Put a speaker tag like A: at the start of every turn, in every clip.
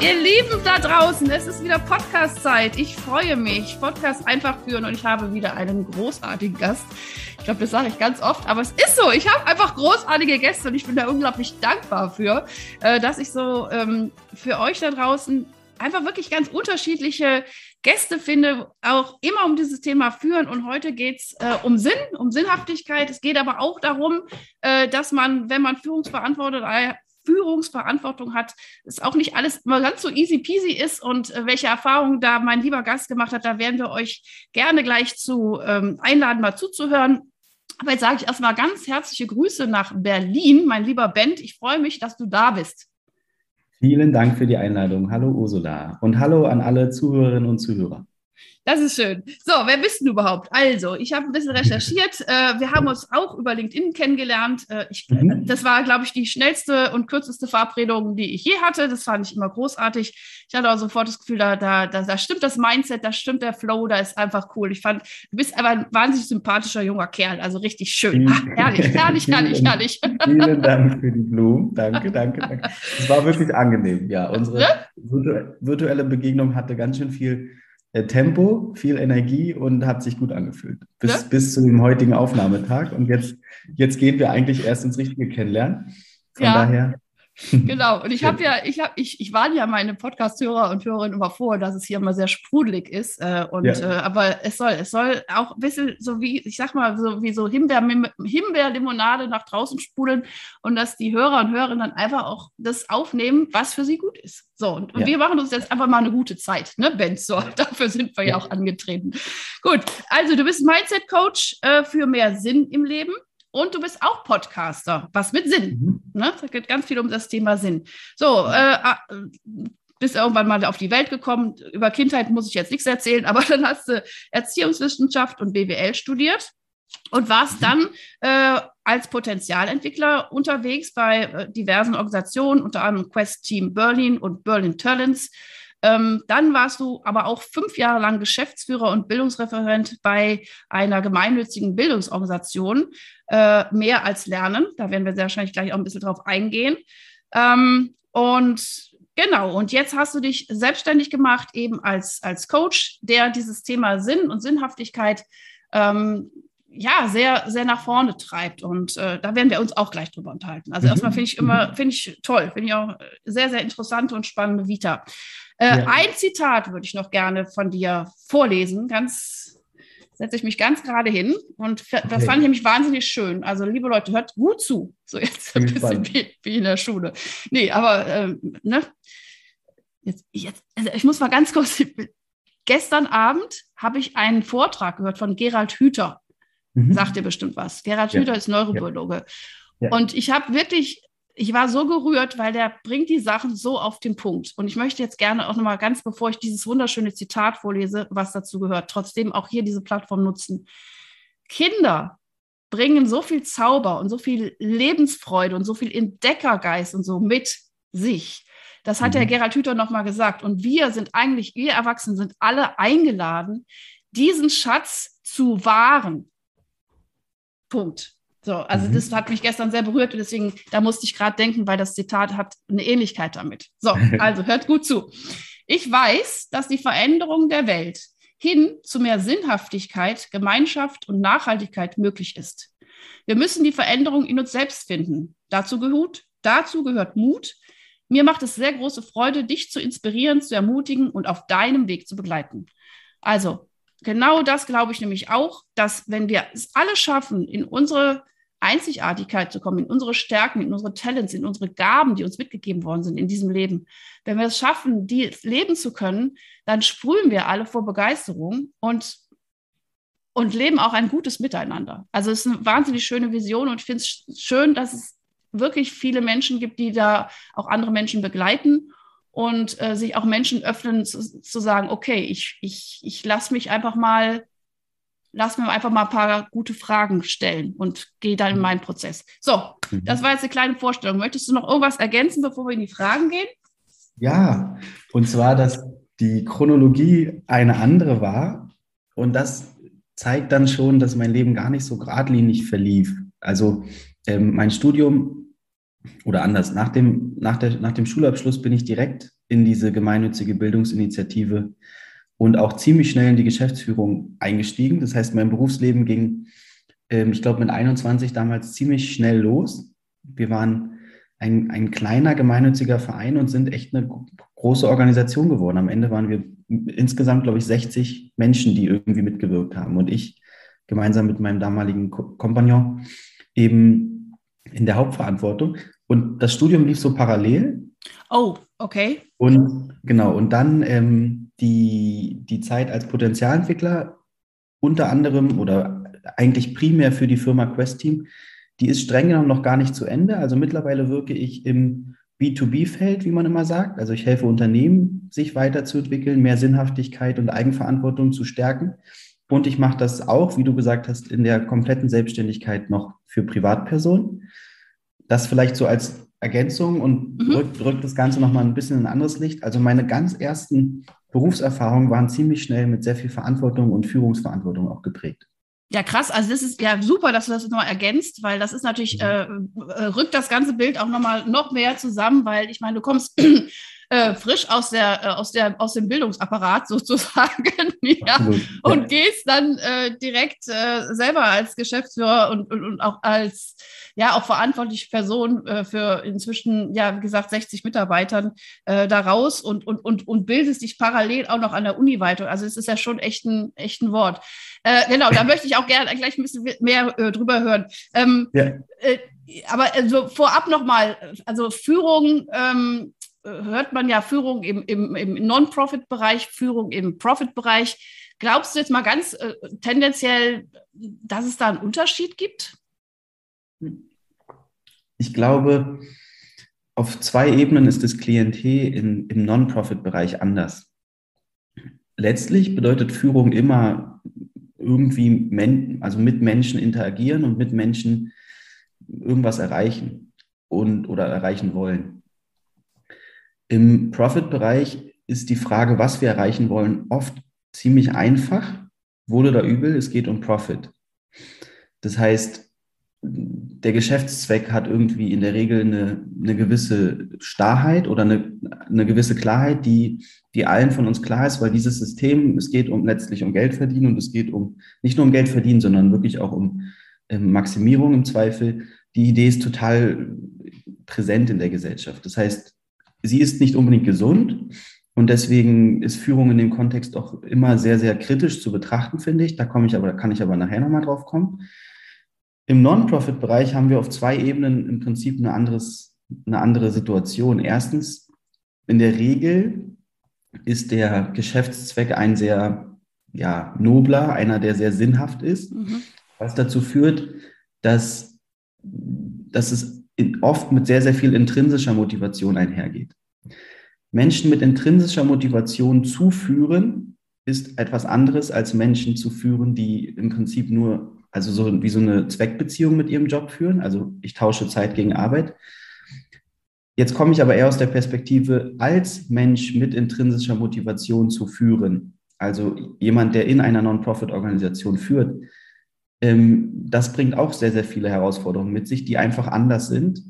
A: Ihr Lieben da draußen, es ist wieder Podcast-Zeit. Ich freue mich. Podcast einfach führen und ich habe wieder einen großartigen Gast. Ich glaube, das sage ich ganz oft, aber es ist so. Ich habe einfach großartige Gäste und ich bin da unglaublich dankbar für, äh, dass ich so ähm, für euch da draußen einfach wirklich ganz unterschiedliche Gäste finde, auch immer um dieses Thema führen. Und heute geht es äh, um Sinn, um Sinnhaftigkeit. Es geht aber auch darum, äh, dass man, wenn man Führungsverantwortung, Führungsverantwortung hat, es auch nicht alles immer ganz so easy peasy ist und äh, welche Erfahrungen da mein lieber Gast gemacht hat, da werden wir euch gerne gleich zu ähm, einladen, mal zuzuhören. Aber jetzt sage ich erstmal ganz herzliche Grüße nach Berlin, mein lieber Bent. Ich freue mich, dass du da bist.
B: Vielen Dank für die Einladung. Hallo Ursula und hallo an alle Zuhörerinnen und Zuhörer.
A: Das ist schön. So, wer bist du überhaupt? Also, ich habe ein bisschen recherchiert. Äh, wir haben uns auch über LinkedIn kennengelernt. Äh, ich, mhm. Das war, glaube ich, die schnellste und kürzeste Verabredung, die ich je hatte. Das fand ich immer großartig. Ich hatte auch sofort das Gefühl, da, da, da, da stimmt das Mindset, da stimmt der Flow, da ist einfach cool. Ich fand, du bist aber ein wahnsinnig sympathischer junger Kerl, also richtig schön. Ach, herrlich, herrlich, herrlich, herrlich.
B: Vielen Dank für die Blumen. Danke, danke, danke. Es war wirklich angenehm. Ja, unsere virtuelle Begegnung hatte ganz schön viel Tempo, viel Energie und hat sich gut angefühlt. Bis, ja? bis zu dem heutigen Aufnahmetag. Und jetzt, jetzt gehen wir eigentlich erst ins richtige Kennenlernen. Von ja. daher
A: Genau, und ich habe ja, ich habe, ich, ich warne ja meine Podcast-Hörer und Hörerinnen immer vor, dass es hier immer sehr sprudelig ist. Äh, und ja. äh, aber es soll, es soll auch ein bisschen so wie, ich sag mal, so wie so Himbeer, Himbeerlimonade nach draußen sprudeln und dass die Hörer und Hörerinnen dann einfach auch das aufnehmen, was für sie gut ist. So, und, und ja. wir machen uns jetzt einfach mal eine gute Zeit, ne, Ben? So, dafür sind wir ja, ja auch angetreten. Gut, also du bist Mindset-Coach äh, für mehr Sinn im Leben. Und du bist auch Podcaster, was mit Sinn. Mhm. Ne? Es geht ganz viel um das Thema Sinn. So, äh, äh, bist irgendwann mal auf die Welt gekommen. Über Kindheit muss ich jetzt nichts erzählen, aber dann hast du Erziehungswissenschaft und BWL studiert und warst mhm. dann äh, als Potenzialentwickler unterwegs bei äh, diversen Organisationen, unter anderem Quest Team Berlin und Berlin Talents. Ähm, dann warst du aber auch fünf Jahre lang Geschäftsführer und Bildungsreferent bei einer gemeinnützigen Bildungsorganisation, äh, mehr als Lernen. Da werden wir sehr wahrscheinlich gleich auch ein bisschen drauf eingehen. Ähm, und genau, und jetzt hast du dich selbstständig gemacht, eben als, als Coach, der dieses Thema Sinn und Sinnhaftigkeit ähm, ja, sehr, sehr nach vorne treibt. Und äh, da werden wir uns auch gleich drüber unterhalten. Also mhm. erstmal finde ich immer, finde ich toll, finde ich auch sehr, sehr interessante und spannende Vita. Äh, ja. Ein Zitat würde ich noch gerne von dir vorlesen. Ganz setze ich mich ganz gerade hin und das okay. fand ich nämlich wahnsinnig schön. Also, liebe Leute, hört gut zu. So jetzt ein bisschen wie, wie, in der Schule. Nee, aber ähm, ne? Jetzt, jetzt, also ich muss mal ganz kurz. Gestern Abend habe ich einen Vortrag gehört von Gerald Hüther. Mhm. Sagt ihr bestimmt was. Gerald ja. Hüther ist Neurobiologe. Ja. Und ich habe wirklich ich war so gerührt, weil der bringt die Sachen so auf den Punkt. Und ich möchte jetzt gerne auch nochmal ganz, bevor ich dieses wunderschöne Zitat vorlese, was dazu gehört, trotzdem auch hier diese Plattform nutzen. Kinder bringen so viel Zauber und so viel Lebensfreude und so viel Entdeckergeist und so mit sich. Das hat mhm. der Gerald Hüther nochmal gesagt. Und wir sind eigentlich, wir Erwachsenen sind alle eingeladen, diesen Schatz zu wahren. Punkt. So, also mhm. das hat mich gestern sehr berührt und deswegen, da musste ich gerade denken, weil das Zitat hat eine Ähnlichkeit damit. So, also hört gut zu. Ich weiß, dass die Veränderung der Welt hin zu mehr Sinnhaftigkeit, Gemeinschaft und Nachhaltigkeit möglich ist. Wir müssen die Veränderung in uns selbst finden. Dazu gehört, dazu gehört Mut. Mir macht es sehr große Freude, dich zu inspirieren, zu ermutigen und auf deinem Weg zu begleiten. Also, genau das glaube ich nämlich auch, dass wenn wir es alle schaffen, in unsere Einzigartigkeit zu kommen, in unsere Stärken, in unsere Talents, in unsere Gaben, die uns mitgegeben worden sind in diesem Leben. Wenn wir es schaffen, die leben zu können, dann sprühen wir alle vor Begeisterung und, und leben auch ein gutes Miteinander. Also es ist eine wahnsinnig schöne Vision und ich finde es schön, dass es wirklich viele Menschen gibt, die da auch andere Menschen begleiten und äh, sich auch Menschen öffnen, zu, zu sagen, okay, ich, ich, ich lasse mich einfach mal, lass mir einfach mal ein paar gute Fragen stellen und gehe dann in mhm. meinen Prozess. So, mhm. das war jetzt eine kleine Vorstellung. Möchtest du noch irgendwas ergänzen, bevor wir in die Fragen gehen?
B: Ja, und zwar, dass die Chronologie eine andere war und das zeigt dann schon, dass mein Leben gar nicht so geradlinig verlief. Also ähm, mein Studium oder anders, nach dem, nach, der, nach dem Schulabschluss bin ich direkt in diese gemeinnützige Bildungsinitiative und auch ziemlich schnell in die Geschäftsführung eingestiegen. Das heißt, mein Berufsleben ging, ähm, ich glaube, mit 21 damals ziemlich schnell los. Wir waren ein, ein kleiner gemeinnütziger Verein und sind echt eine große Organisation geworden. Am Ende waren wir insgesamt, glaube ich, 60 Menschen, die irgendwie mitgewirkt haben. Und ich gemeinsam mit meinem damaligen Kompagnon eben in der Hauptverantwortung. Und das Studium lief so parallel.
A: Oh, okay.
B: Und genau, und dann ähm, die, die Zeit als Potenzialentwickler unter anderem oder eigentlich primär für die Firma Quest Team, die ist streng genommen noch gar nicht zu Ende. Also mittlerweile wirke ich im B2B-Feld, wie man immer sagt. Also ich helfe Unternehmen, sich weiterzuentwickeln, mehr Sinnhaftigkeit und Eigenverantwortung zu stärken. Und ich mache das auch, wie du gesagt hast, in der kompletten Selbstständigkeit noch für Privatpersonen. Das vielleicht so als Ergänzung und mhm. rückt, rückt das Ganze nochmal ein bisschen in ein anderes Licht. Also meine ganz ersten Berufserfahrungen waren ziemlich schnell mit sehr viel Verantwortung und Führungsverantwortung auch geprägt.
A: Ja, krass. Also das ist ja super, dass du das noch ergänzt, weil das ist natürlich, mhm. äh, rückt das ganze Bild auch nochmal noch mehr zusammen, weil ich meine, du kommst äh, frisch aus der, äh, aus der, aus dem Bildungsapparat sozusagen, ja, und ja. gehst dann äh, direkt äh, selber als Geschäftsführer und, und, und auch als ja auch verantwortliche Person äh, für inzwischen, ja, wie gesagt, 60 Mitarbeitern äh, da raus und, und, und, und bildest dich parallel auch noch an der Uni weiter. Also es ist ja schon echt ein, echt ein Wort. Äh, genau, da möchte ich auch gerne gleich ein bisschen mehr äh, drüber hören. Ähm, ja. äh, aber also vorab nochmal, also Führung ähm, hört man ja Führung im, im, im Non-Profit-Bereich, Führung im Profit-Bereich. Glaubst du jetzt mal ganz äh, tendenziell, dass es da einen Unterschied gibt?
B: Ich glaube, auf zwei Ebenen ist das Klientel in, im Non-Profit-Bereich anders. Letztlich bedeutet Führung immer irgendwie men also mit Menschen interagieren und mit Menschen irgendwas erreichen und oder erreichen wollen. Im Profit-Bereich ist die Frage, was wir erreichen wollen, oft ziemlich einfach, wohl oder übel, es geht um Profit. Das heißt, der Geschäftszweck hat irgendwie in der Regel eine, eine gewisse Starrheit oder eine, eine gewisse Klarheit, die, die allen von uns klar ist, weil dieses System, es geht um letztlich um Geld verdienen und es geht um nicht nur um Geld verdienen, sondern wirklich auch um ähm, Maximierung im Zweifel. Die Idee ist total präsent in der Gesellschaft. Das heißt, sie ist nicht unbedingt gesund und deswegen ist Führung in dem Kontext auch immer sehr, sehr kritisch zu betrachten, finde ich. Da komme ich aber, da kann ich aber nachher nochmal drauf kommen. Im Non-Profit-Bereich haben wir auf zwei Ebenen im Prinzip eine, anderes, eine andere Situation. Erstens, in der Regel ist der Geschäftszweck ein sehr ja, nobler, einer, der sehr sinnhaft ist, mhm. was dazu führt, dass, dass es oft mit sehr, sehr viel intrinsischer Motivation einhergeht. Menschen mit intrinsischer Motivation zu führen, ist etwas anderes als Menschen zu führen, die im Prinzip nur also so wie so eine Zweckbeziehung mit ihrem Job führen. Also ich tausche Zeit gegen Arbeit. Jetzt komme ich aber eher aus der Perspektive, als Mensch mit intrinsischer Motivation zu führen. Also jemand, der in einer Non-Profit-Organisation führt. Ähm, das bringt auch sehr, sehr viele Herausforderungen mit sich, die einfach anders sind,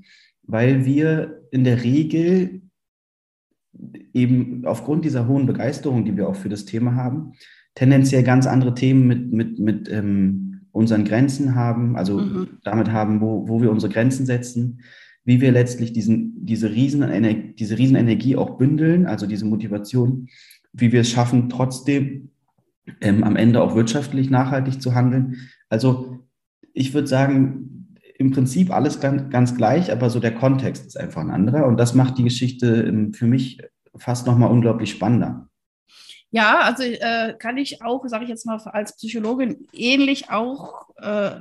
B: weil wir in der Regel eben aufgrund dieser hohen Begeisterung, die wir auch für das Thema haben, tendenziell ganz andere Themen mit, mit, mit ähm, unseren Grenzen haben, also mhm. damit haben, wo, wo wir unsere Grenzen setzen, wie wir letztlich diesen, diese, Riesenenergie, diese Riesenenergie auch bündeln, also diese Motivation, wie wir es schaffen, trotzdem ähm, am Ende auch wirtschaftlich nachhaltig zu handeln. Also ich würde sagen, im Prinzip alles ganz, ganz gleich, aber so der Kontext ist einfach ein anderer und das macht die Geschichte ähm, für mich fast nochmal unglaublich spannender.
A: Ja, also äh, kann ich auch, sage ich jetzt mal als Psychologin, ähnlich auch äh,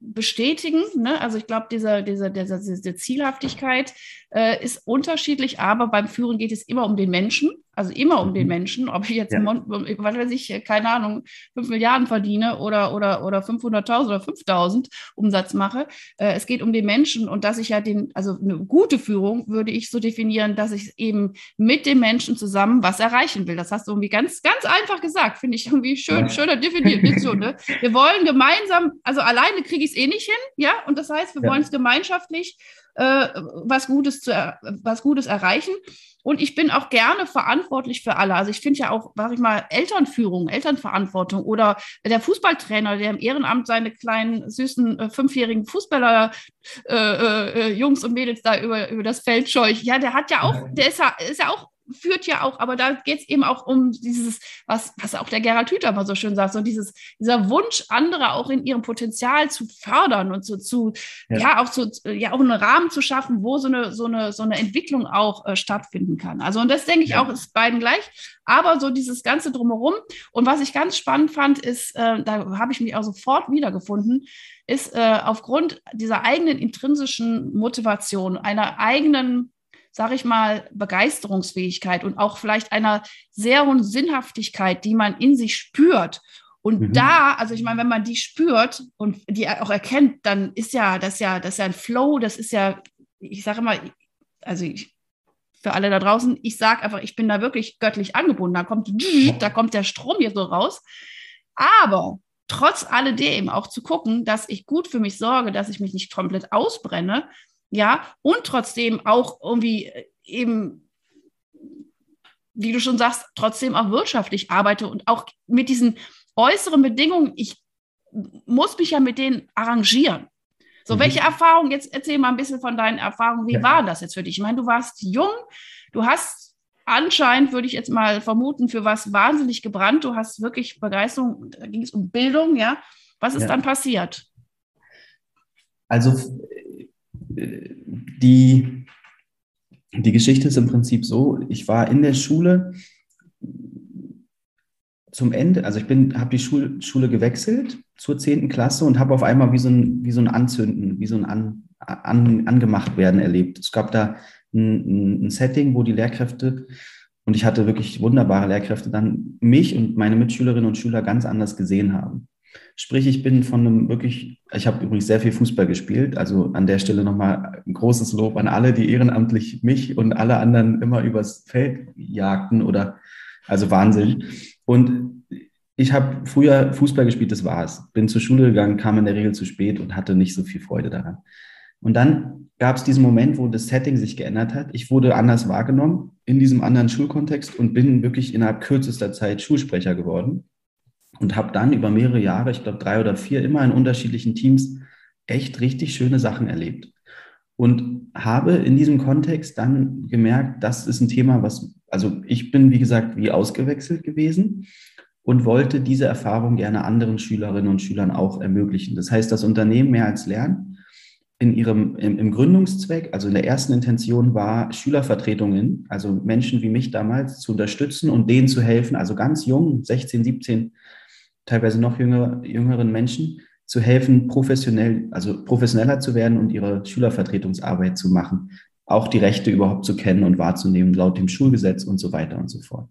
A: bestätigen. Ne? Also ich glaube, diese, diese, diese, diese Zielhaftigkeit äh, ist unterschiedlich, aber beim Führen geht es immer um den Menschen. Also immer um den mhm. Menschen, ob ich jetzt, ja. was weiß ich, keine Ahnung, 5 Milliarden verdiene oder, oder, oder 500.000 oder 5.000 Umsatz mache. Äh, es geht um den Menschen und dass ich ja den, also eine gute Führung würde ich so definieren, dass ich eben mit dem Menschen zusammen was erreichen will. Das hast du irgendwie ganz, ganz einfach gesagt, finde ich irgendwie schön, ja. schöner Definition. Ne? Wir wollen gemeinsam, also alleine kriege ich es eh nicht hin, ja, und das heißt, wir ja. wollen es gemeinschaftlich äh, was, Gutes zu, was Gutes erreichen. Und ich bin auch gerne verantwortlich für alle. Also ich finde ja auch, sag ich mal, Elternführung, Elternverantwortung oder der Fußballtrainer, der im Ehrenamt seine kleinen, süßen, äh, fünfjährigen Fußballer, äh, äh, Jungs und Mädels da über, über das Feld scheucht. Ja, der hat ja auch, der ist ja, ist ja auch führt ja auch, aber da geht es eben auch um dieses, was, was auch der Gerhard Hüther mal so schön sagt, so dieses, dieser Wunsch, andere auch in ihrem Potenzial zu fördern und so zu, ja, ja auch zu, ja, auch einen Rahmen zu schaffen, wo so eine, so eine, so eine Entwicklung auch äh, stattfinden kann. Also, und das denke ich ja. auch, ist beiden gleich, aber so dieses Ganze drumherum. Und was ich ganz spannend fand, ist, äh, da habe ich mich auch sofort wiedergefunden, ist äh, aufgrund dieser eigenen intrinsischen Motivation, einer eigenen sage ich mal, Begeisterungsfähigkeit und auch vielleicht einer sehr hohen Sinnhaftigkeit, die man in sich spürt. Und mhm. da, also ich meine, wenn man die spürt und die auch erkennt, dann ist ja das ja, das ist ja ein Flow, das ist ja, ich sage immer, also ich, für alle da draußen, ich sage einfach, ich bin da wirklich göttlich angebunden. Da kommt, da kommt der Strom hier so raus. Aber trotz alledem auch zu gucken, dass ich gut für mich sorge, dass ich mich nicht komplett ausbrenne, ja, und trotzdem auch irgendwie äh, eben, wie du schon sagst, trotzdem auch wirtschaftlich arbeite und auch mit diesen äußeren Bedingungen, ich muss mich ja mit denen arrangieren. So, mhm. welche Erfahrungen, jetzt erzähl mal ein bisschen von deinen Erfahrungen, wie ja. war das jetzt für dich? Ich meine, du warst jung, du hast anscheinend, würde ich jetzt mal vermuten, für was wahnsinnig gebrannt, du hast wirklich Begeisterung, da ging es um Bildung, ja. Was ist ja. dann passiert?
B: Also die, die Geschichte ist im Prinzip so, ich war in der Schule zum Ende, also ich bin, habe die Schule, Schule gewechselt zur 10. Klasse und habe auf einmal wie so ein, wie so ein Anzünden, wie so ein an, an, angemacht werden erlebt. Es gab da ein, ein Setting, wo die Lehrkräfte, und ich hatte wirklich wunderbare Lehrkräfte, dann mich und meine Mitschülerinnen und Schüler ganz anders gesehen haben. Sprich, ich bin von einem wirklich, ich habe übrigens sehr viel Fußball gespielt, also an der Stelle nochmal ein großes Lob an alle, die ehrenamtlich mich und alle anderen immer übers Feld jagten oder, also Wahnsinn. Und ich habe früher Fußball gespielt, das war's. Bin zur Schule gegangen, kam in der Regel zu spät und hatte nicht so viel Freude daran. Und dann gab es diesen Moment, wo das Setting sich geändert hat. Ich wurde anders wahrgenommen in diesem anderen Schulkontext und bin wirklich innerhalb kürzester Zeit Schulsprecher geworden und habe dann über mehrere Jahre, ich glaube drei oder vier, immer in unterschiedlichen Teams echt richtig schöne Sachen erlebt. Und habe in diesem Kontext dann gemerkt, das ist ein Thema, was, also ich bin, wie gesagt, wie ausgewechselt gewesen und wollte diese Erfahrung gerne anderen Schülerinnen und Schülern auch ermöglichen. Das heißt, das Unternehmen mehr als Lernen in ihrem, im, im Gründungszweck, also in der ersten Intention war, Schülervertretungen, also Menschen wie mich damals zu unterstützen und denen zu helfen, also ganz jung, 16, 17, teilweise noch jüngere, jüngeren Menschen zu helfen, professionell, also professioneller zu werden und ihre Schülervertretungsarbeit zu machen, auch die Rechte überhaupt zu kennen und wahrzunehmen, laut dem Schulgesetz und so weiter und so fort.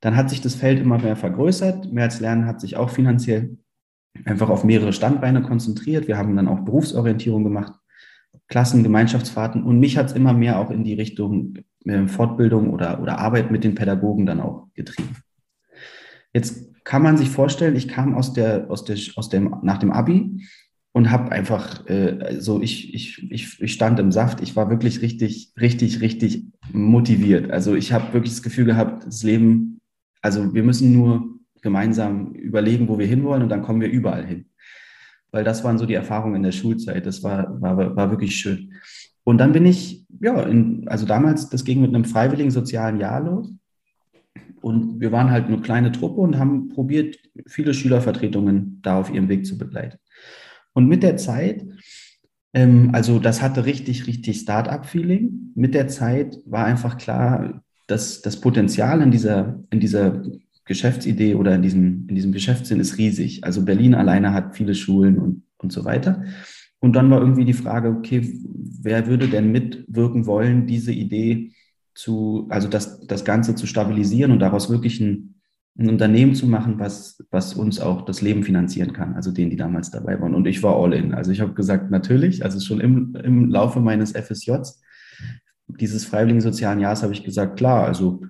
B: Dann hat sich das Feld immer mehr vergrößert. Mehr als Lernen hat sich auch finanziell einfach auf mehrere Standbeine konzentriert. Wir haben dann auch Berufsorientierung gemacht, Klassen, Gemeinschaftsfahrten und mich hat es immer mehr auch in die Richtung äh, Fortbildung oder, oder Arbeit mit den Pädagogen dann auch getrieben. Jetzt kann man sich vorstellen, ich kam aus der, aus der, aus dem, nach dem Abi und habe einfach äh, so, ich, ich, ich, ich stand im Saft, ich war wirklich richtig, richtig, richtig motiviert. Also ich habe wirklich das Gefühl gehabt, das Leben, also wir müssen nur gemeinsam überlegen, wo wir hinwollen und dann kommen wir überall hin. Weil das waren so die Erfahrungen in der Schulzeit. Das war, war, war wirklich schön. Und dann bin ich, ja, in, also damals, das ging mit einem freiwilligen sozialen Jahr los. Und wir waren halt eine kleine Truppe und haben probiert, viele Schülervertretungen da auf ihrem Weg zu begleiten. Und mit der Zeit, ähm, also das hatte richtig, richtig Start-up-Feeling. Mit der Zeit war einfach klar, dass das Potenzial in dieser, in dieser Geschäftsidee oder in diesem, in diesem Geschäftssinn ist riesig. Also Berlin alleine hat viele Schulen und, und so weiter. Und dann war irgendwie die Frage, okay, wer würde denn mitwirken wollen, diese Idee zu, also das, das Ganze zu stabilisieren und daraus wirklich ein, ein Unternehmen zu machen, was, was uns auch das Leben finanzieren kann, also denen, die damals dabei waren. Und ich war all in. Also ich habe gesagt, natürlich, also schon im, im Laufe meines FSJs, dieses freiwilligen sozialen Jahres, habe ich gesagt, klar, also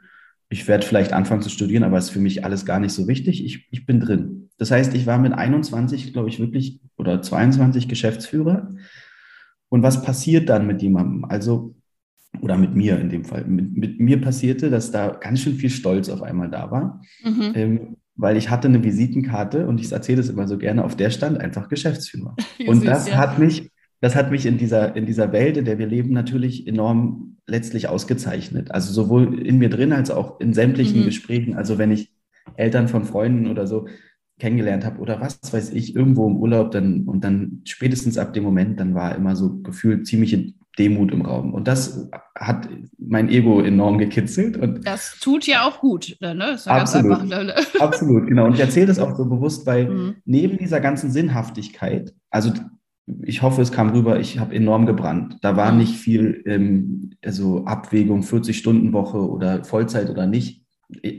B: ich werde vielleicht anfangen zu studieren, aber es ist für mich alles gar nicht so wichtig. Ich, ich bin drin. Das heißt, ich war mit 21, glaube ich, wirklich oder 22 Geschäftsführer. Und was passiert dann mit jemandem? Also, oder mit mir in dem Fall. Mit, mit mir passierte, dass da ganz schön viel Stolz auf einmal da war. Mhm. Ähm, weil ich hatte eine Visitenkarte und ich erzähle das immer so gerne, auf der stand einfach Geschäftsführer. und süß, das ja. hat mich das hat mich in dieser, in dieser Welt, in der wir leben, natürlich enorm letztlich ausgezeichnet. Also sowohl in mir drin als auch in sämtlichen mhm. Gesprächen. Also wenn ich Eltern von Freunden oder so kennengelernt habe oder was weiß ich, irgendwo im Urlaub, dann und dann spätestens ab dem Moment, dann war immer so gefühlt ziemliche Demut im Raum. Und das hat mein Ego enorm gekitzelt. Und
A: das tut ja auch gut. Ne? Das
B: absolut, absolut, genau. Und ich erzähle das auch so bewusst, weil mhm. neben dieser ganzen Sinnhaftigkeit, also ich hoffe, es kam rüber, ich habe enorm gebrannt. Da war nicht viel ähm, also Abwägung, 40-Stunden-Woche oder Vollzeit oder nicht.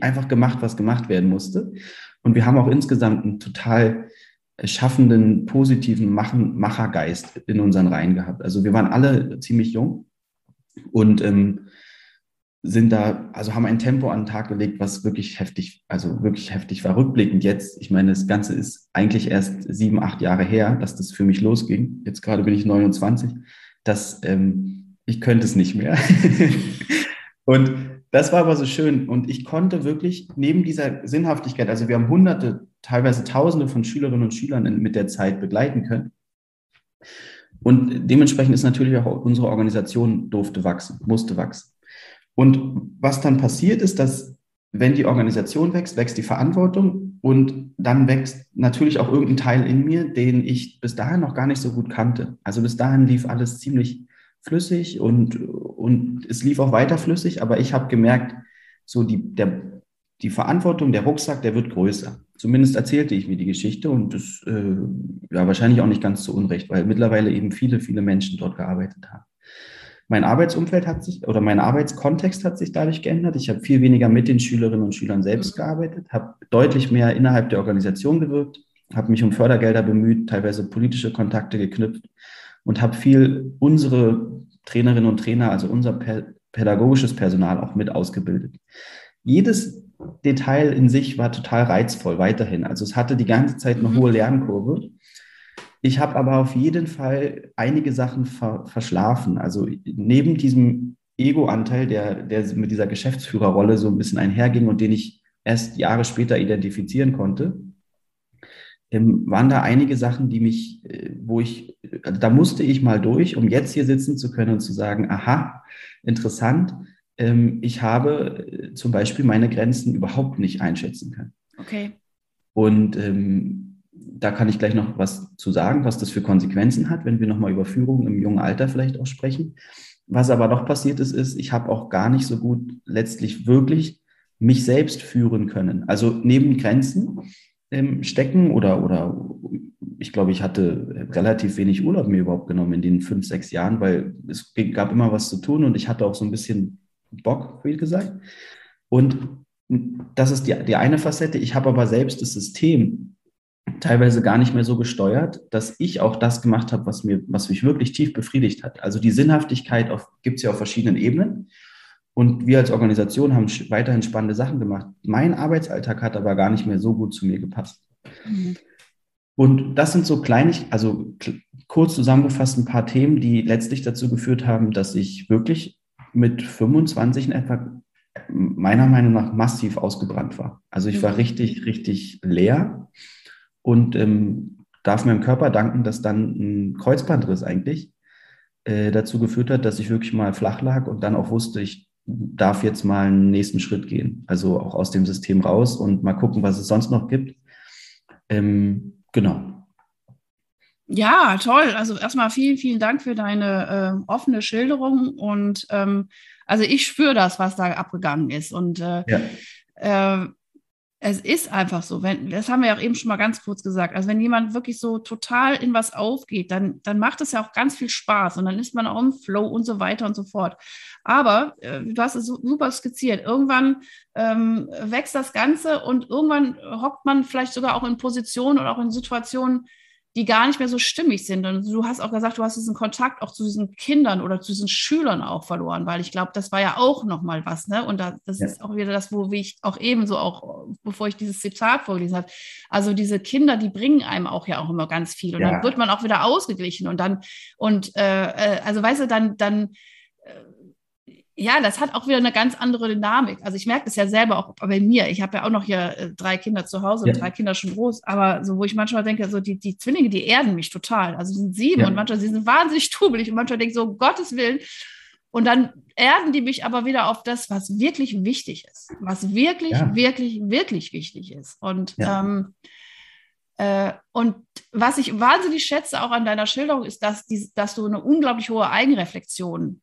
B: Einfach gemacht, was gemacht werden musste. Und wir haben auch insgesamt einen total schaffenden, positiven Machen, Machergeist in unseren Reihen gehabt. Also wir waren alle ziemlich jung und ähm, sind da, also haben ein Tempo an den Tag gelegt, was wirklich heftig, also wirklich heftig war. Rückblickend jetzt, ich meine, das Ganze ist eigentlich erst sieben, acht Jahre her, dass das für mich losging. Jetzt gerade bin ich 29, dass ähm, ich könnte es nicht mehr. und das war aber so schön. Und ich konnte wirklich neben dieser Sinnhaftigkeit, also wir haben hunderte, teilweise tausende von Schülerinnen und Schülern mit der Zeit begleiten können. Und dementsprechend ist natürlich auch unsere Organisation durfte wachsen, musste wachsen. Und was dann passiert ist, dass wenn die Organisation wächst, wächst die Verantwortung und dann wächst natürlich auch irgendein Teil in mir, den ich bis dahin noch gar nicht so gut kannte. Also bis dahin lief alles ziemlich flüssig und, und es lief auch weiter flüssig, aber ich habe gemerkt, so die, der, die Verantwortung, der Rucksack, der wird größer. Zumindest erzählte ich mir die Geschichte und das äh, ja wahrscheinlich auch nicht ganz zu Unrecht, weil mittlerweile eben viele, viele Menschen dort gearbeitet haben. Mein Arbeitsumfeld hat sich oder mein Arbeitskontext hat sich dadurch geändert. Ich habe viel weniger mit den Schülerinnen und Schülern selbst mhm. gearbeitet, habe deutlich mehr innerhalb der Organisation gewirkt, habe mich um Fördergelder bemüht, teilweise politische Kontakte geknüpft und habe viel unsere Trainerinnen und Trainer, also unser pädagogisches Personal auch mit ausgebildet. Jedes Detail in sich war total reizvoll weiterhin. Also es hatte die ganze Zeit eine mhm. hohe Lernkurve. Ich habe aber auf jeden Fall einige Sachen ver verschlafen. Also neben diesem Ego-Anteil, der, der mit dieser Geschäftsführerrolle so ein bisschen einherging und den ich erst Jahre später identifizieren konnte, ähm, waren da einige Sachen, die mich, äh, wo ich, also da musste ich mal durch, um jetzt hier sitzen zu können und zu sagen, aha, interessant, ähm, ich habe äh, zum Beispiel meine Grenzen überhaupt nicht einschätzen können.
A: Okay.
B: Und ähm, da kann ich gleich noch was zu sagen, was das für Konsequenzen hat, wenn wir nochmal über Führung im jungen Alter vielleicht auch sprechen. Was aber noch passiert ist, ist, ich habe auch gar nicht so gut letztlich wirklich mich selbst führen können. Also neben Grenzen ähm, stecken oder, oder ich glaube, ich hatte relativ wenig Urlaub mir überhaupt genommen in den fünf, sechs Jahren, weil es gab immer was zu tun und ich hatte auch so ein bisschen Bock, wie gesagt. Und das ist die, die eine Facette. Ich habe aber selbst das System teilweise gar nicht mehr so gesteuert, dass ich auch das gemacht habe, was, mir, was mich wirklich tief befriedigt hat. Also die Sinnhaftigkeit gibt es ja auf verschiedenen Ebenen. Und wir als Organisation haben weiterhin spannende Sachen gemacht. Mein Arbeitsalltag hat aber gar nicht mehr so gut zu mir gepasst. Mhm. Und das sind so kleinig, also kurz zusammengefasst ein paar Themen, die letztlich dazu geführt haben, dass ich wirklich mit 25 in etwa meiner Meinung nach massiv ausgebrannt war. Also ich war mhm. richtig, richtig leer und ähm, darf meinem Körper danken, dass dann ein Kreuzbandriss eigentlich äh, dazu geführt hat, dass ich wirklich mal flach lag und dann auch wusste, ich darf jetzt mal einen nächsten Schritt gehen. Also auch aus dem System raus und mal gucken, was es sonst noch gibt. Ähm, genau.
A: Ja, toll. Also erstmal vielen, vielen Dank für deine äh, offene Schilderung. Und ähm, also ich spüre das, was da abgegangen ist. Und äh, ja. äh, es ist einfach so, wenn, das haben wir ja auch eben schon mal ganz kurz gesagt. Also wenn jemand wirklich so total in was aufgeht, dann, dann macht es ja auch ganz viel Spaß und dann ist man auch im Flow und so weiter und so fort. Aber äh, du hast es super skizziert. Irgendwann ähm, wächst das Ganze und irgendwann hockt man vielleicht sogar auch in Positionen oder auch in Situationen, die gar nicht mehr so stimmig sind. Und du hast auch gesagt, du hast diesen Kontakt auch zu diesen Kindern oder zu diesen Schülern auch verloren, weil ich glaube, das war ja auch nochmal was. Ne? Und da, das ja. ist auch wieder das, wo ich auch ebenso auch, bevor ich dieses Zitat vorgelesen habe, also diese Kinder, die bringen einem auch ja auch immer ganz viel. Und ja. dann wird man auch wieder ausgeglichen und dann, und äh, äh also weißt du, dann, dann ja, das hat auch wieder eine ganz andere Dynamik. Also ich merke das ja selber auch bei mir. Ich habe ja auch noch hier äh, drei Kinder zu Hause ja. und drei Kinder schon groß. Aber so, wo ich manchmal denke, so die, die Zwillinge, die erden mich total. Also sie sind sieben ja. und manchmal sie sind wahnsinnig trubelig und manchmal denke ich so, um Gottes Willen. Und dann erden die mich aber wieder auf das, was wirklich wichtig ist. Was wirklich, ja. wirklich, wirklich wichtig ist. Und ähm, äh, und was ich wahnsinnig schätze auch an deiner Schilderung ist, dass, die, dass du eine unglaublich hohe Eigenreflexion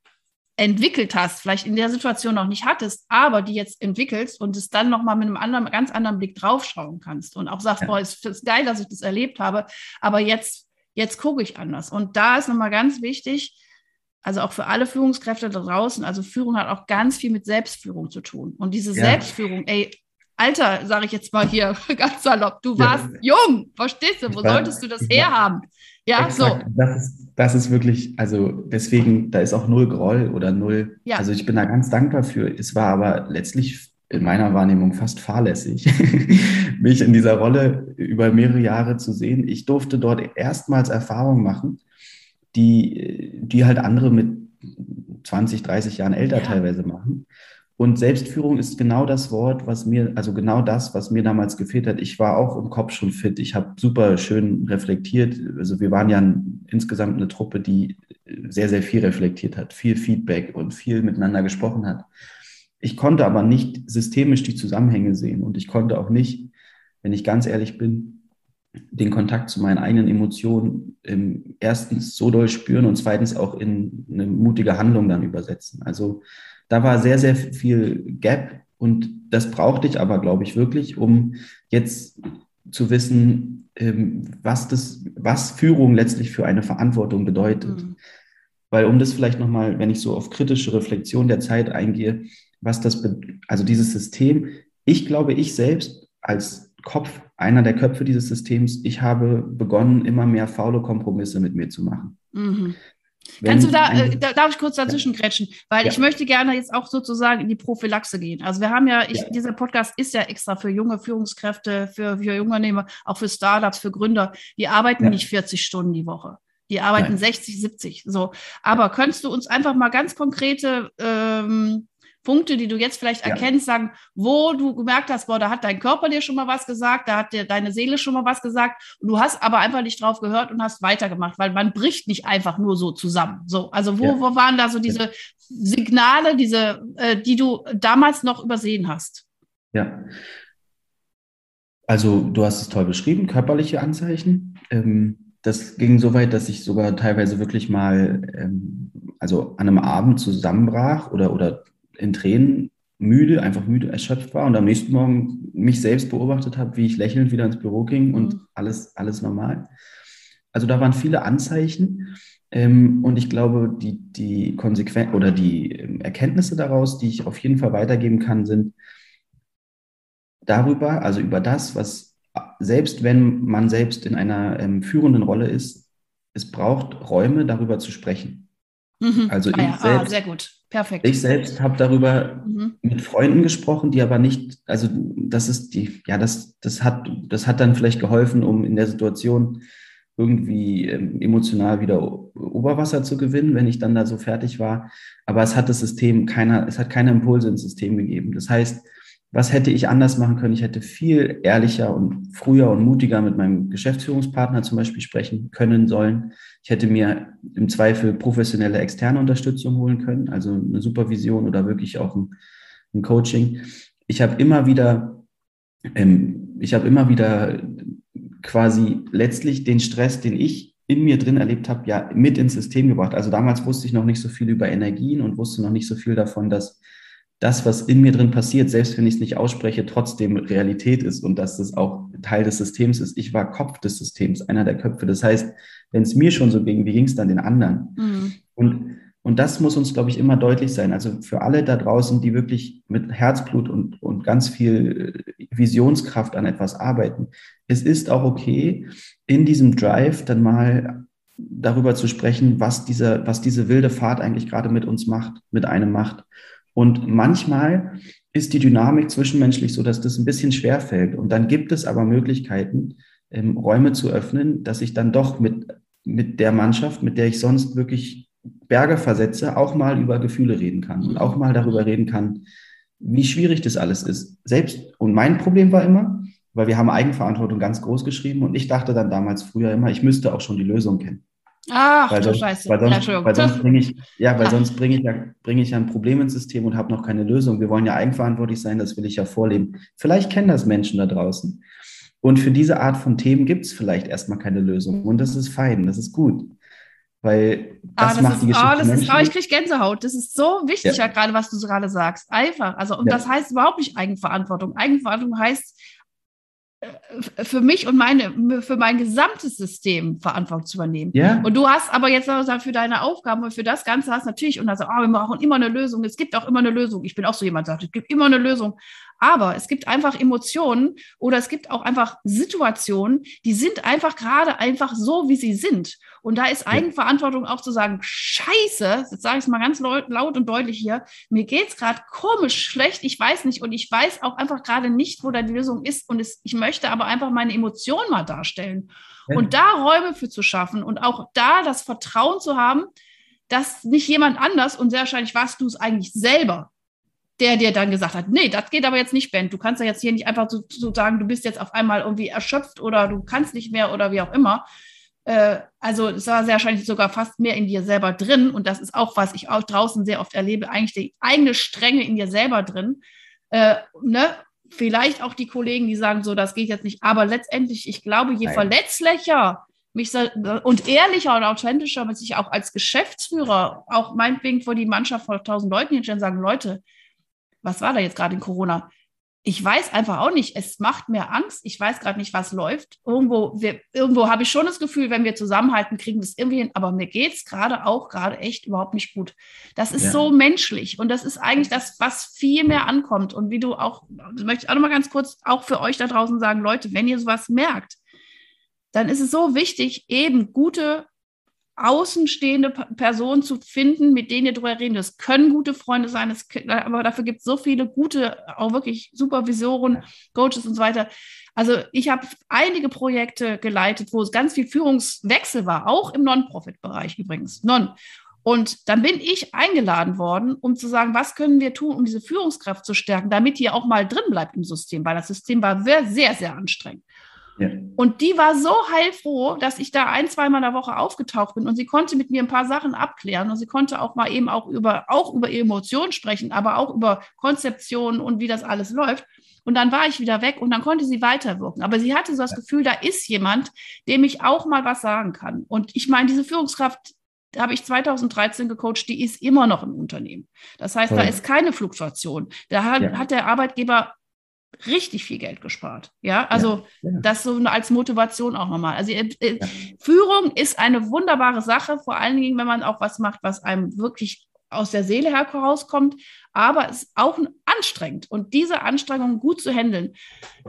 A: entwickelt hast, vielleicht in der Situation noch nicht hattest, aber die jetzt entwickelst und es dann nochmal mit einem anderen, ganz anderen Blick draufschauen kannst und auch sagst, ja. boah, ist, ist geil, dass ich das erlebt habe, aber jetzt, jetzt gucke ich anders. Und da ist nochmal ganz wichtig, also auch für alle Führungskräfte da draußen, also Führung hat auch ganz viel mit Selbstführung zu tun. Und diese ja. Selbstführung, ey, Alter, sage ich jetzt mal hier ganz salopp, du warst ja. jung, verstehst du, wo solltest du das herhaben? Ja,
B: Exakt. so. Das ist, das ist wirklich, also deswegen, da ist auch null Groll oder null. Ja. Also ich bin da ganz dankbar für. Es war aber letztlich in meiner Wahrnehmung fast fahrlässig, mich in dieser Rolle über mehrere Jahre zu sehen. Ich durfte dort erstmals Erfahrungen machen, die, die halt andere mit 20, 30 Jahren älter ja. teilweise machen. Und Selbstführung ist genau das Wort, was mir, also genau das, was mir damals gefehlt hat. Ich war auch im Kopf schon fit. Ich habe super schön reflektiert. Also wir waren ja insgesamt eine Truppe, die sehr, sehr viel reflektiert hat, viel Feedback und viel miteinander gesprochen hat. Ich konnte aber nicht systemisch die Zusammenhänge sehen und ich konnte auch nicht, wenn ich ganz ehrlich bin, den Kontakt zu meinen eigenen Emotionen ähm, erstens so doll spüren und zweitens auch in eine mutige Handlung dann übersetzen. Also da war sehr, sehr viel Gap und das brauchte ich aber, glaube ich, wirklich, um jetzt zu wissen, ähm, was, das, was Führung letztlich für eine Verantwortung bedeutet. Mhm. Weil um das vielleicht nochmal, wenn ich so auf kritische Reflexion der Zeit eingehe, was das, also dieses System, ich glaube, ich selbst als Kopf, einer der Köpfe dieses Systems, ich habe begonnen, immer mehr faule Kompromisse mit mir zu machen. Mhm.
A: Wenn Kannst du da, äh, da, darf ich kurz dazwischen grätschen, weil ja. ich möchte gerne jetzt auch sozusagen in die Prophylaxe gehen. Also wir haben ja, ich, ja. dieser Podcast ist ja extra für junge Führungskräfte, für, für Jungunternehmer, auch für Startups, für Gründer. Die arbeiten ja. nicht 40 Stunden die Woche. Die arbeiten Nein. 60, 70. So. Aber könntest du uns einfach mal ganz konkrete ähm, Punkte, die du jetzt vielleicht ja. erkennst, sagen, wo du gemerkt hast, boah, da hat dein Körper dir schon mal was gesagt, da hat dir deine Seele schon mal was gesagt. Und du hast aber einfach nicht drauf gehört und hast weitergemacht, weil man bricht nicht einfach nur so zusammen. So, also wo, ja. wo waren da so diese Signale, diese, äh, die du damals noch übersehen hast?
B: Ja. Also du hast es toll beschrieben, körperliche Anzeichen. Ähm, das ging so weit, dass ich sogar teilweise wirklich mal, ähm, also an einem Abend zusammenbrach oder, oder in Tränen müde, einfach müde, erschöpft war und am nächsten Morgen mich selbst beobachtet habe, wie ich lächelnd wieder ins Büro ging und mhm. alles, alles normal. Also da waren viele Anzeichen ähm, und ich glaube, die, die Konsequenz oder die ähm, Erkenntnisse daraus, die ich auf jeden Fall weitergeben kann, sind darüber, also über das, was selbst wenn man selbst in einer ähm, führenden Rolle ist, es braucht Räume, darüber zu sprechen.
A: Mhm. Also ah, ich ja. Ah, selbst, ah, sehr gut. Perfekt.
B: Ich selbst habe darüber mhm. mit Freunden gesprochen, die aber nicht, also das ist die, ja, das, das hat, das hat dann vielleicht geholfen, um in der Situation irgendwie ähm, emotional wieder Oberwasser zu gewinnen, wenn ich dann da so fertig war. Aber es hat das System keiner, es hat keine Impulse ins System gegeben. Das heißt, was hätte ich anders machen können? Ich hätte viel ehrlicher und früher und mutiger mit meinem Geschäftsführungspartner zum Beispiel sprechen können sollen. Ich hätte mir im Zweifel professionelle externe Unterstützung holen können, also eine Supervision oder wirklich auch ein, ein Coaching. Ich habe immer wieder, ähm, ich habe immer wieder quasi letztlich den Stress, den ich in mir drin erlebt habe, ja mit ins System gebracht. Also damals wusste ich noch nicht so viel über Energien und wusste noch nicht so viel davon, dass das, was in mir drin passiert, selbst wenn ich es nicht ausspreche, trotzdem Realität ist und dass das auch Teil des Systems ist. Ich war Kopf des Systems, einer der Köpfe. Das heißt, wenn es mir schon so ging, wie ging es dann den anderen? Mhm. Und, und das muss uns, glaube ich, immer deutlich sein. Also für alle da draußen, die wirklich mit Herzblut und, und ganz viel Visionskraft an etwas arbeiten. Es ist auch okay, in diesem Drive dann mal darüber zu sprechen, was diese, was diese wilde Fahrt eigentlich gerade mit uns macht, mit einem macht. Und manchmal ist die Dynamik zwischenmenschlich so, dass das ein bisschen schwer fällt. Und dann gibt es aber Möglichkeiten, ähm, Räume zu öffnen, dass ich dann doch mit, mit der Mannschaft, mit der ich sonst wirklich Berge versetze, auch mal über Gefühle reden kann und auch mal darüber reden kann, wie schwierig das alles ist. Selbst, und mein Problem war immer, weil wir haben Eigenverantwortung ganz groß geschrieben und ich dachte dann damals früher immer, ich müsste auch schon die Lösung kennen.
A: Ach,
B: weil sonst, Scheiße. Weil sonst, ja, weil sonst bringe ich, ja, weil sonst bringe ich ja, bringe ich ja ein Problem ins System und habe noch keine Lösung. Wir wollen ja eigenverantwortlich sein, das will ich ja vorleben. Vielleicht kennen das Menschen da draußen. Und für diese Art von Themen gibt es vielleicht erstmal keine Lösung. Und das ist fein, das ist gut. Weil
A: das, ah, das macht ist, die Geschichte. Oh, das ist, oh, ich kriege Gänsehaut. Das ist so wichtig, ja. ja gerade, was du gerade sagst. Einfach. Also, und ja. das heißt überhaupt nicht Eigenverantwortung. Eigenverantwortung heißt, für mich und meine, für mein gesamtes System Verantwortung zu übernehmen. Ja. Und du hast aber jetzt gesagt, für deine Aufgaben und für das Ganze hast natürlich, und dann sagst, oh, wir brauchen immer eine Lösung. Es gibt auch immer eine Lösung. Ich bin auch so jemand, der sagt, es gibt immer eine Lösung. Aber es gibt einfach Emotionen oder es gibt auch einfach Situationen, die sind einfach gerade einfach so, wie sie sind. Und da ist Eigenverantwortung auch zu sagen, scheiße, jetzt sage ich es mal ganz laut, und deutlich hier, mir geht es gerade komisch schlecht, ich weiß nicht und ich weiß auch einfach gerade nicht, wo da die Lösung ist und es, ich möchte aber einfach meine Emotionen mal darstellen. Ja. Und da Räume für zu schaffen und auch da das Vertrauen zu haben, dass nicht jemand anders und sehr wahrscheinlich warst du es eigentlich selber, der dir dann gesagt hat, nee, das geht aber jetzt nicht, Ben. Du kannst ja jetzt hier nicht einfach so, so sagen, du bist jetzt auf einmal irgendwie erschöpft oder du kannst nicht mehr oder wie auch immer, äh, also es war sehr wahrscheinlich sogar fast mehr in dir selber drin. Und das ist auch, was ich auch draußen sehr oft erlebe, eigentlich die eigene Strenge in dir selber drin. Äh, ne? Vielleicht auch die Kollegen, die sagen, so, das geht jetzt nicht. Aber letztendlich, ich glaube, je Nein. verletzlicher mich und ehrlicher und authentischer man sich auch als Geschäftsführer, auch meinetwegen vor die Mannschaft vor tausend Leuten hinstellen, sagen, Leute, was war da jetzt gerade in Corona? Ich weiß einfach auch nicht, es macht mir Angst. Ich weiß gerade nicht, was läuft. Irgendwo, irgendwo habe ich schon das Gefühl, wenn wir zusammenhalten, kriegen wir es irgendwie hin. Aber mir geht es gerade auch gerade echt überhaupt nicht gut. Das ist ja. so menschlich und das ist eigentlich das, was viel mehr ankommt. Und wie du auch, das möchte ich auch noch mal ganz kurz auch für euch da draußen sagen, Leute, wenn ihr sowas merkt, dann ist es so wichtig, eben gute außenstehende Personen zu finden, mit denen ihr drüber reden. Das können gute Freunde sein, das, aber dafür gibt es so viele gute, auch wirklich Supervisoren, Coaches und so weiter. Also ich habe einige Projekte geleitet, wo es ganz viel Führungswechsel war, auch im Non-Profit-Bereich übrigens. Non. Und dann bin ich eingeladen worden, um zu sagen, was können wir tun, um diese Führungskraft zu stärken, damit die auch mal drin bleibt im System, weil das System war sehr, sehr, sehr anstrengend. Ja. Und die war so heilfroh, dass ich da ein, zweimal in der Woche aufgetaucht bin und sie konnte mit mir ein paar Sachen abklären und sie konnte auch mal eben auch über, auch über Emotionen sprechen, aber auch über Konzeptionen und wie das alles läuft. Und dann war ich wieder weg und dann konnte sie weiterwirken. Aber sie hatte so das Gefühl, da ist jemand, dem ich auch mal was sagen kann. Und ich meine, diese Führungskraft, habe ich 2013 gecoacht, die ist immer noch im Unternehmen. Das heißt, da ist keine Fluktuation. Da hat, ja. hat der Arbeitgeber richtig viel Geld gespart. Ja, also ja, ja. das so als Motivation auch nochmal. Also äh, äh, ja. Führung ist eine wunderbare Sache, vor allen Dingen, wenn man auch was macht, was einem wirklich aus der Seele herauskommt, aber es ist auch anstrengend und diese Anstrengung gut zu handeln.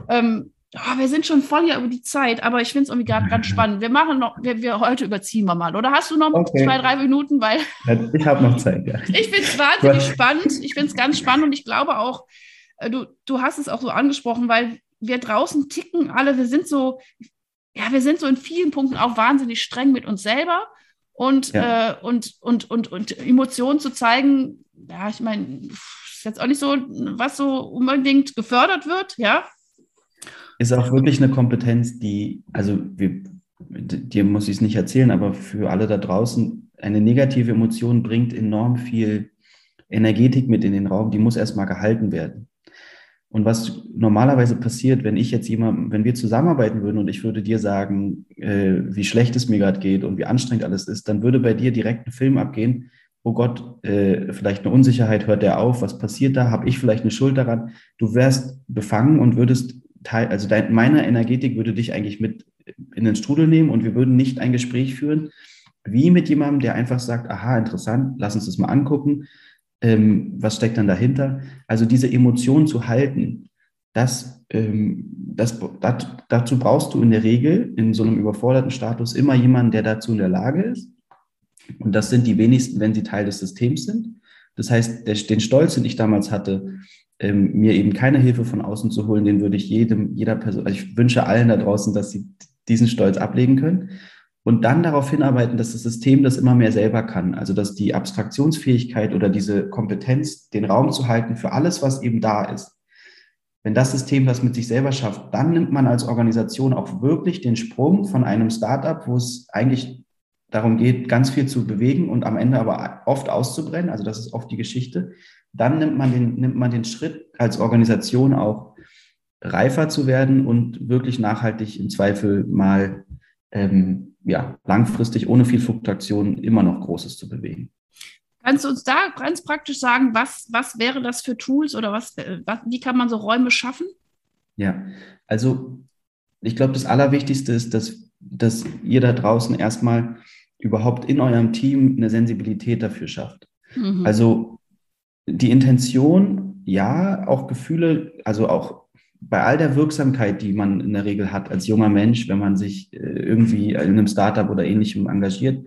A: Ähm, oh, wir sind schon voll ja über die Zeit, aber ich finde es irgendwie gerade ganz spannend. Wir machen noch, wir, wir, heute überziehen wir mal. Oder hast du noch okay. zwei, drei Minuten? Weil
B: ich habe noch Zeit, ja.
A: Ich finde es wahnsinnig spannend. Ich finde es ganz spannend und ich glaube auch, du, du hast es auch so angesprochen, weil wir draußen ticken alle, wir sind so, ja, wir sind so in vielen Punkten auch wahnsinnig streng mit uns selber und, ja. äh, und, und, und, und Emotionen zu zeigen, ja, ich meine, ist jetzt auch nicht so, was so unbedingt gefördert wird, ja.
B: Ist auch wirklich eine Kompetenz, die, also wir, dir muss ich es nicht erzählen, aber für alle da draußen, eine negative Emotion bringt enorm viel Energetik mit in den Raum, die muss erstmal gehalten werden. Und was normalerweise passiert, wenn ich jetzt jemand, wenn wir zusammenarbeiten würden und ich würde dir sagen, äh, wie schlecht es mir gerade geht und wie anstrengend alles ist, dann würde bei dir direkt ein Film abgehen, oh Gott, äh, vielleicht eine Unsicherheit, hört der auf, was passiert da, habe ich vielleicht eine Schuld daran? Du wärst befangen und würdest Teil, also dein, meine Energetik würde dich eigentlich mit in den Strudel nehmen und wir würden nicht ein Gespräch führen, wie mit jemandem, der einfach sagt, aha, interessant, lass uns das mal angucken, ähm, was steckt dann dahinter? Also diese Emotionen zu halten, das, ähm, das, das, dazu brauchst du in der Regel in so einem überforderten Status immer jemanden, der dazu in der Lage ist. Und das sind die wenigsten, wenn sie Teil des Systems sind. Das heißt, der, den Stolz, den ich damals hatte, ähm, mir eben keine Hilfe von außen zu holen, den würde ich jedem, jeder Person, also ich wünsche allen da draußen, dass sie diesen Stolz ablegen können und dann darauf hinarbeiten, dass das System das immer mehr selber kann. Also dass die Abstraktionsfähigkeit oder diese Kompetenz, den Raum zu halten für alles, was eben da ist. Wenn das System das mit sich selber schafft, dann nimmt man als Organisation auch wirklich den Sprung von einem Startup, wo es eigentlich darum geht, ganz viel zu bewegen und am Ende aber oft auszubrennen. Also das ist oft die Geschichte. Dann nimmt man den, nimmt man den Schritt als Organisation auch reifer zu werden und wirklich nachhaltig im Zweifel mal ähm, ja, langfristig ohne viel Fluktuation immer noch Großes zu bewegen.
A: Kannst du uns da ganz praktisch sagen, was, was wäre das für Tools oder was, was, wie kann man so Räume schaffen?
B: Ja, also ich glaube, das Allerwichtigste ist, dass, dass ihr da draußen erstmal überhaupt in eurem Team eine Sensibilität dafür schafft. Mhm. Also die Intention, ja, auch Gefühle, also auch bei all der Wirksamkeit, die man in der Regel hat als junger Mensch, wenn man sich äh, irgendwie in einem Startup oder ähnlichem engagiert,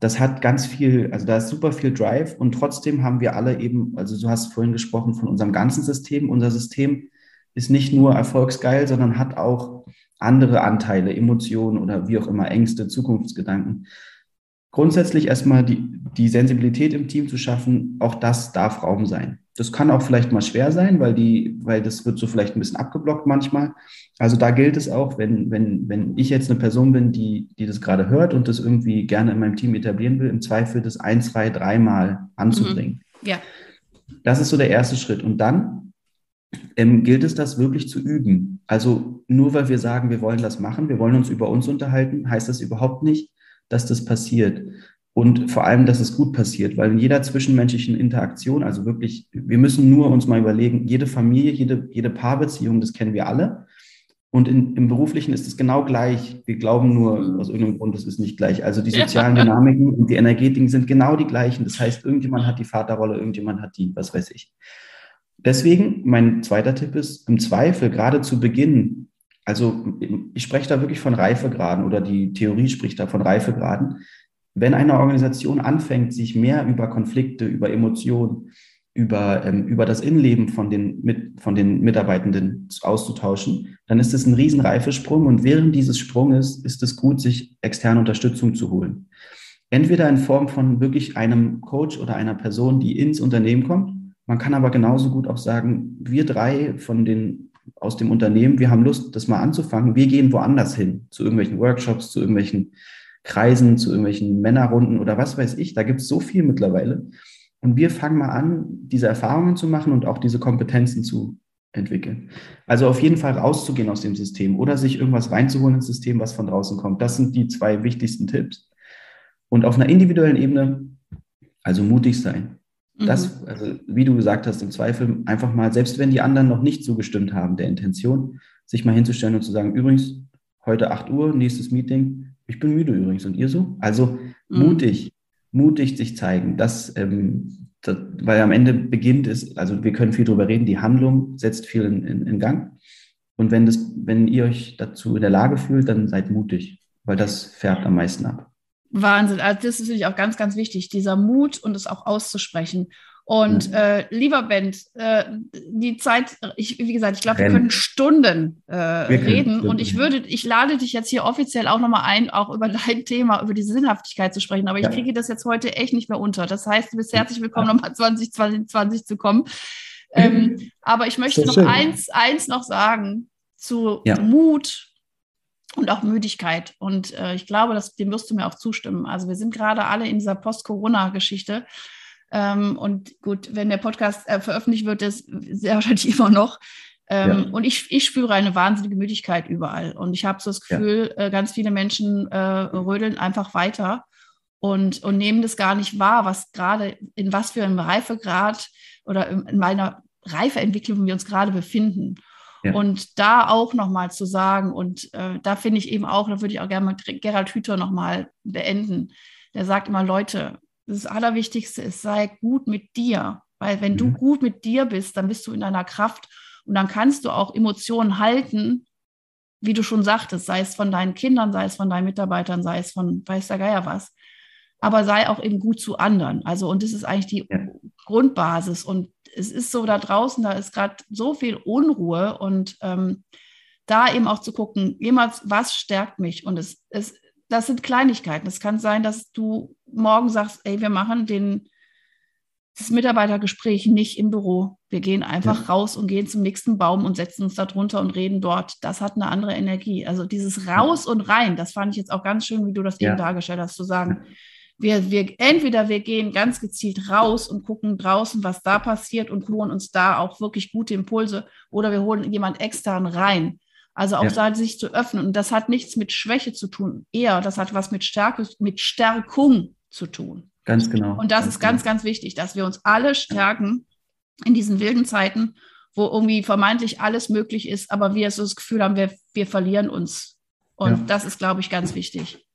B: das hat ganz viel, also da ist super viel Drive und trotzdem haben wir alle eben, also du hast vorhin gesprochen von unserem ganzen System. Unser System ist nicht nur erfolgsgeil, sondern hat auch andere Anteile, Emotionen oder wie auch immer, Ängste, Zukunftsgedanken. Grundsätzlich erstmal die, die Sensibilität im Team zu schaffen, auch das darf Raum sein. Das kann auch vielleicht mal schwer sein, weil die, weil das wird so vielleicht ein bisschen abgeblockt manchmal. Also da gilt es auch, wenn, wenn, wenn ich jetzt eine Person bin, die, die das gerade hört und das irgendwie gerne in meinem Team etablieren will, im Zweifel das ein, zwei, dreimal anzubringen.
A: Mhm. Ja.
B: Das ist so der erste Schritt. Und dann ähm, gilt es, das wirklich zu üben. Also nur weil wir sagen, wir wollen das machen, wir wollen uns über uns unterhalten, heißt das überhaupt nicht, dass das passiert und vor allem, dass es gut passiert, weil in jeder zwischenmenschlichen Interaktion, also wirklich, wir müssen nur uns mal überlegen, jede Familie, jede, jede Paarbeziehung, das kennen wir alle. Und in, im Beruflichen ist es genau gleich. Wir glauben nur aus irgendeinem Grund, es ist nicht gleich. Also die sozialen Dynamiken und die Energetiken sind genau die gleichen. Das heißt, irgendjemand hat die Vaterrolle, irgendjemand hat die, was weiß ich. Deswegen, mein zweiter Tipp ist, im Zweifel, gerade zu Beginn, also ich spreche da wirklich von Reifegraden oder die Theorie spricht da von Reifegraden, wenn eine Organisation anfängt, sich mehr über Konflikte, über Emotionen, über, ähm, über das Innenleben von den, mit, von den Mitarbeitenden auszutauschen, dann ist es ein riesen Reifesprung und während dieses Sprunges ist es gut, sich externe Unterstützung zu holen. Entweder in Form von wirklich einem Coach oder einer Person, die ins Unternehmen kommt. Man kann aber genauso gut auch sagen, wir drei von den aus dem Unternehmen, wir haben Lust, das mal anzufangen. Wir gehen woanders hin, zu irgendwelchen Workshops, zu irgendwelchen Kreisen, zu irgendwelchen Männerrunden oder was weiß ich. Da gibt es so viel mittlerweile. Und wir fangen mal an, diese Erfahrungen zu machen und auch diese Kompetenzen zu entwickeln. Also auf jeden Fall rauszugehen aus dem System oder sich irgendwas reinzuholen ins System, was von draußen kommt. Das sind die zwei wichtigsten Tipps. Und auf einer individuellen Ebene, also mutig sein. Das, mhm. also wie du gesagt hast, im Zweifel einfach mal, selbst wenn die anderen noch nicht zugestimmt haben der Intention, sich mal hinzustellen und zu sagen, übrigens, heute 8 Uhr, nächstes Meeting, ich bin müde übrigens. Und ihr so? Also mhm. mutig, mutig sich zeigen. Das, ähm, das, weil am Ende beginnt es, also wir können viel darüber reden, die Handlung setzt viel in, in, in Gang. Und wenn, das, wenn ihr euch dazu in der Lage fühlt, dann seid mutig, weil das färbt am meisten ab.
A: Wahnsinn. Also das ist natürlich auch ganz, ganz wichtig, dieser Mut und es auch auszusprechen. Und äh, lieber Ben, äh, die Zeit, ich, wie gesagt, ich glaube, wir können Stunden äh, wir reden. Können. Und ich würde, ich lade dich jetzt hier offiziell auch nochmal ein, auch über dein Thema, über die Sinnhaftigkeit zu sprechen. Aber ja. ich kriege das jetzt heute echt nicht mehr unter. Das heißt, du bist herzlich willkommen, nochmal 2020 zu kommen. Ähm, aber ich möchte noch eins, eins noch sagen zu ja. Mut und auch Müdigkeit. Und äh, ich glaube, dass, dem wirst du mir auch zustimmen. Also wir sind gerade alle in dieser Post-Corona-Geschichte. Ähm, und gut, wenn der Podcast äh, veröffentlicht wird, ist sehr wahrscheinlich immer noch. Ähm, ja. Und ich, ich spüre eine wahnsinnige Müdigkeit überall. Und ich habe so das Gefühl, ja. äh, ganz viele Menschen äh, rödeln einfach weiter. und, und nehmen das gar nicht wahr, was gerade, in was für einem Reifegrad oder in meiner Reifeentwicklung wir uns gerade befinden. Ja. Und da auch nochmal zu sagen, und äh, da finde ich eben auch, da würde ich auch gerne mit Gerald Hüther nochmal beenden. Der sagt immer, Leute, das Allerwichtigste ist, sei gut mit dir. Weil wenn mhm. du gut mit dir bist, dann bist du in deiner Kraft und dann kannst du auch Emotionen halten, wie du schon sagtest, sei es von deinen Kindern, sei es von deinen Mitarbeitern, sei es von weiß der Geier was. Aber sei auch eben gut zu anderen. Also, und das ist eigentlich die ja. Grundbasis. Und es ist so da draußen, da ist gerade so viel Unruhe und ähm, da eben auch zu gucken, jemals, was stärkt mich? Und es, es, das sind Kleinigkeiten. Es kann sein, dass du morgen sagst, ey, wir machen den, das Mitarbeitergespräch nicht im Büro. Wir gehen einfach ja. raus und gehen zum nächsten Baum und setzen uns da drunter und reden dort. Das hat eine andere Energie. Also dieses Raus und Rein, das fand ich jetzt auch ganz schön, wie du das ja. eben dargestellt hast, zu sagen, wir, wir, entweder wir gehen ganz gezielt raus und gucken draußen, was da passiert und holen uns da auch wirklich gute Impulse oder wir holen jemand extern rein. Also auch ja. da sich zu öffnen. Und das hat nichts mit Schwäche zu tun. Eher, das hat was mit Stärke, mit Stärkung zu tun.
B: Ganz genau.
A: Und das ganz ist ganz, genau. ganz wichtig, dass wir uns alle stärken in diesen wilden Zeiten, wo irgendwie vermeintlich alles möglich ist, aber wir so das Gefühl haben, wir, wir verlieren uns. Und ja. das ist, glaube ich, ganz wichtig.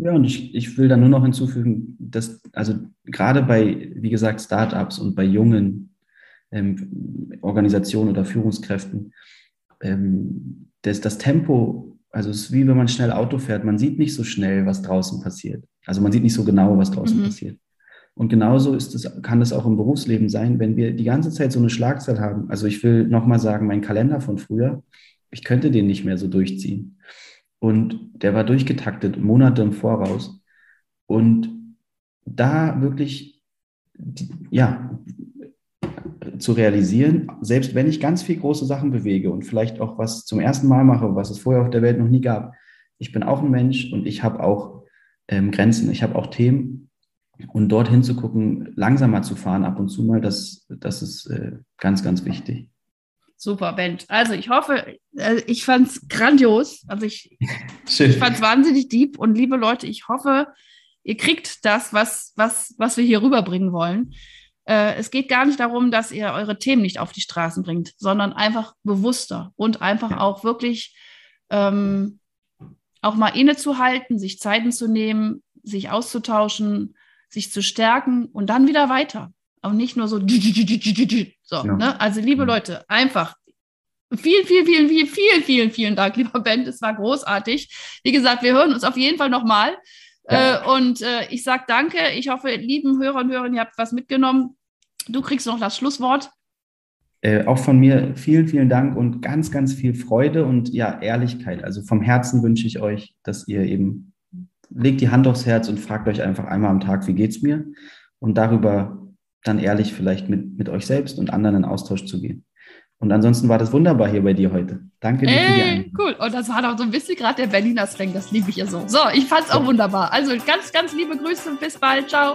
B: Ja, und ich, ich will da nur noch hinzufügen, dass, also gerade bei, wie gesagt, Startups und bei jungen ähm, Organisationen oder Führungskräften, ähm, das, das Tempo, also es ist wie wenn man schnell Auto fährt, man sieht nicht so schnell, was draußen passiert. Also man sieht nicht so genau, was draußen mhm. passiert. Und genauso ist es, kann es auch im Berufsleben sein, wenn wir die ganze Zeit so eine Schlagzahl haben. Also ich will nochmal sagen, mein Kalender von früher, ich könnte den nicht mehr so durchziehen. Und der war durchgetaktet, Monate im Voraus. Und da wirklich, ja, zu realisieren, selbst wenn ich ganz viel große Sachen bewege und vielleicht auch was zum ersten Mal mache, was es vorher auf der Welt noch nie gab, ich bin auch ein Mensch und ich habe auch ähm, Grenzen, ich habe auch Themen und dorthin zu gucken, langsamer zu fahren ab und zu mal, das, das ist äh, ganz, ganz wichtig.
A: Super, Bent. Also ich hoffe, äh, ich fand es grandios. Also ich, ich fand es wahnsinnig deep. Und liebe Leute, ich hoffe, ihr kriegt das, was, was, was wir hier rüberbringen wollen. Äh, es geht gar nicht darum, dass ihr eure Themen nicht auf die Straßen bringt, sondern einfach bewusster und einfach ja. auch wirklich ähm, auch mal innezuhalten, sich Zeiten zu nehmen, sich auszutauschen, sich zu stärken und dann wieder weiter. Und nicht nur so, so ja. ne? Also, liebe Leute, einfach Vielen, vielen, vielen, vielen, vielen, vielen, vielen Dank, lieber Ben. Es war großartig. Wie gesagt, wir hören uns auf jeden Fall nochmal. Ja. Äh, und äh, ich sage danke. Ich hoffe, lieben Hörer und Hörerinnen, ihr habt was mitgenommen. Du kriegst noch das Schlusswort.
B: Äh, auch von mir vielen, vielen Dank und ganz, ganz viel Freude und ja, Ehrlichkeit. Also vom Herzen wünsche ich euch, dass ihr eben legt die Hand aufs Herz und fragt euch einfach einmal am Tag, wie geht's mir? Und darüber dann ehrlich vielleicht mit, mit euch selbst und anderen in Austausch zu gehen. Und ansonsten war das wunderbar hier bei dir heute. Danke dir
A: hey, für die Einladung. Cool. Und das war doch so ein bisschen gerade der Berliner Slang, das liebe ich ja so. So, ich fand es auch wunderbar. Also ganz, ganz liebe Grüße und bis bald. Ciao.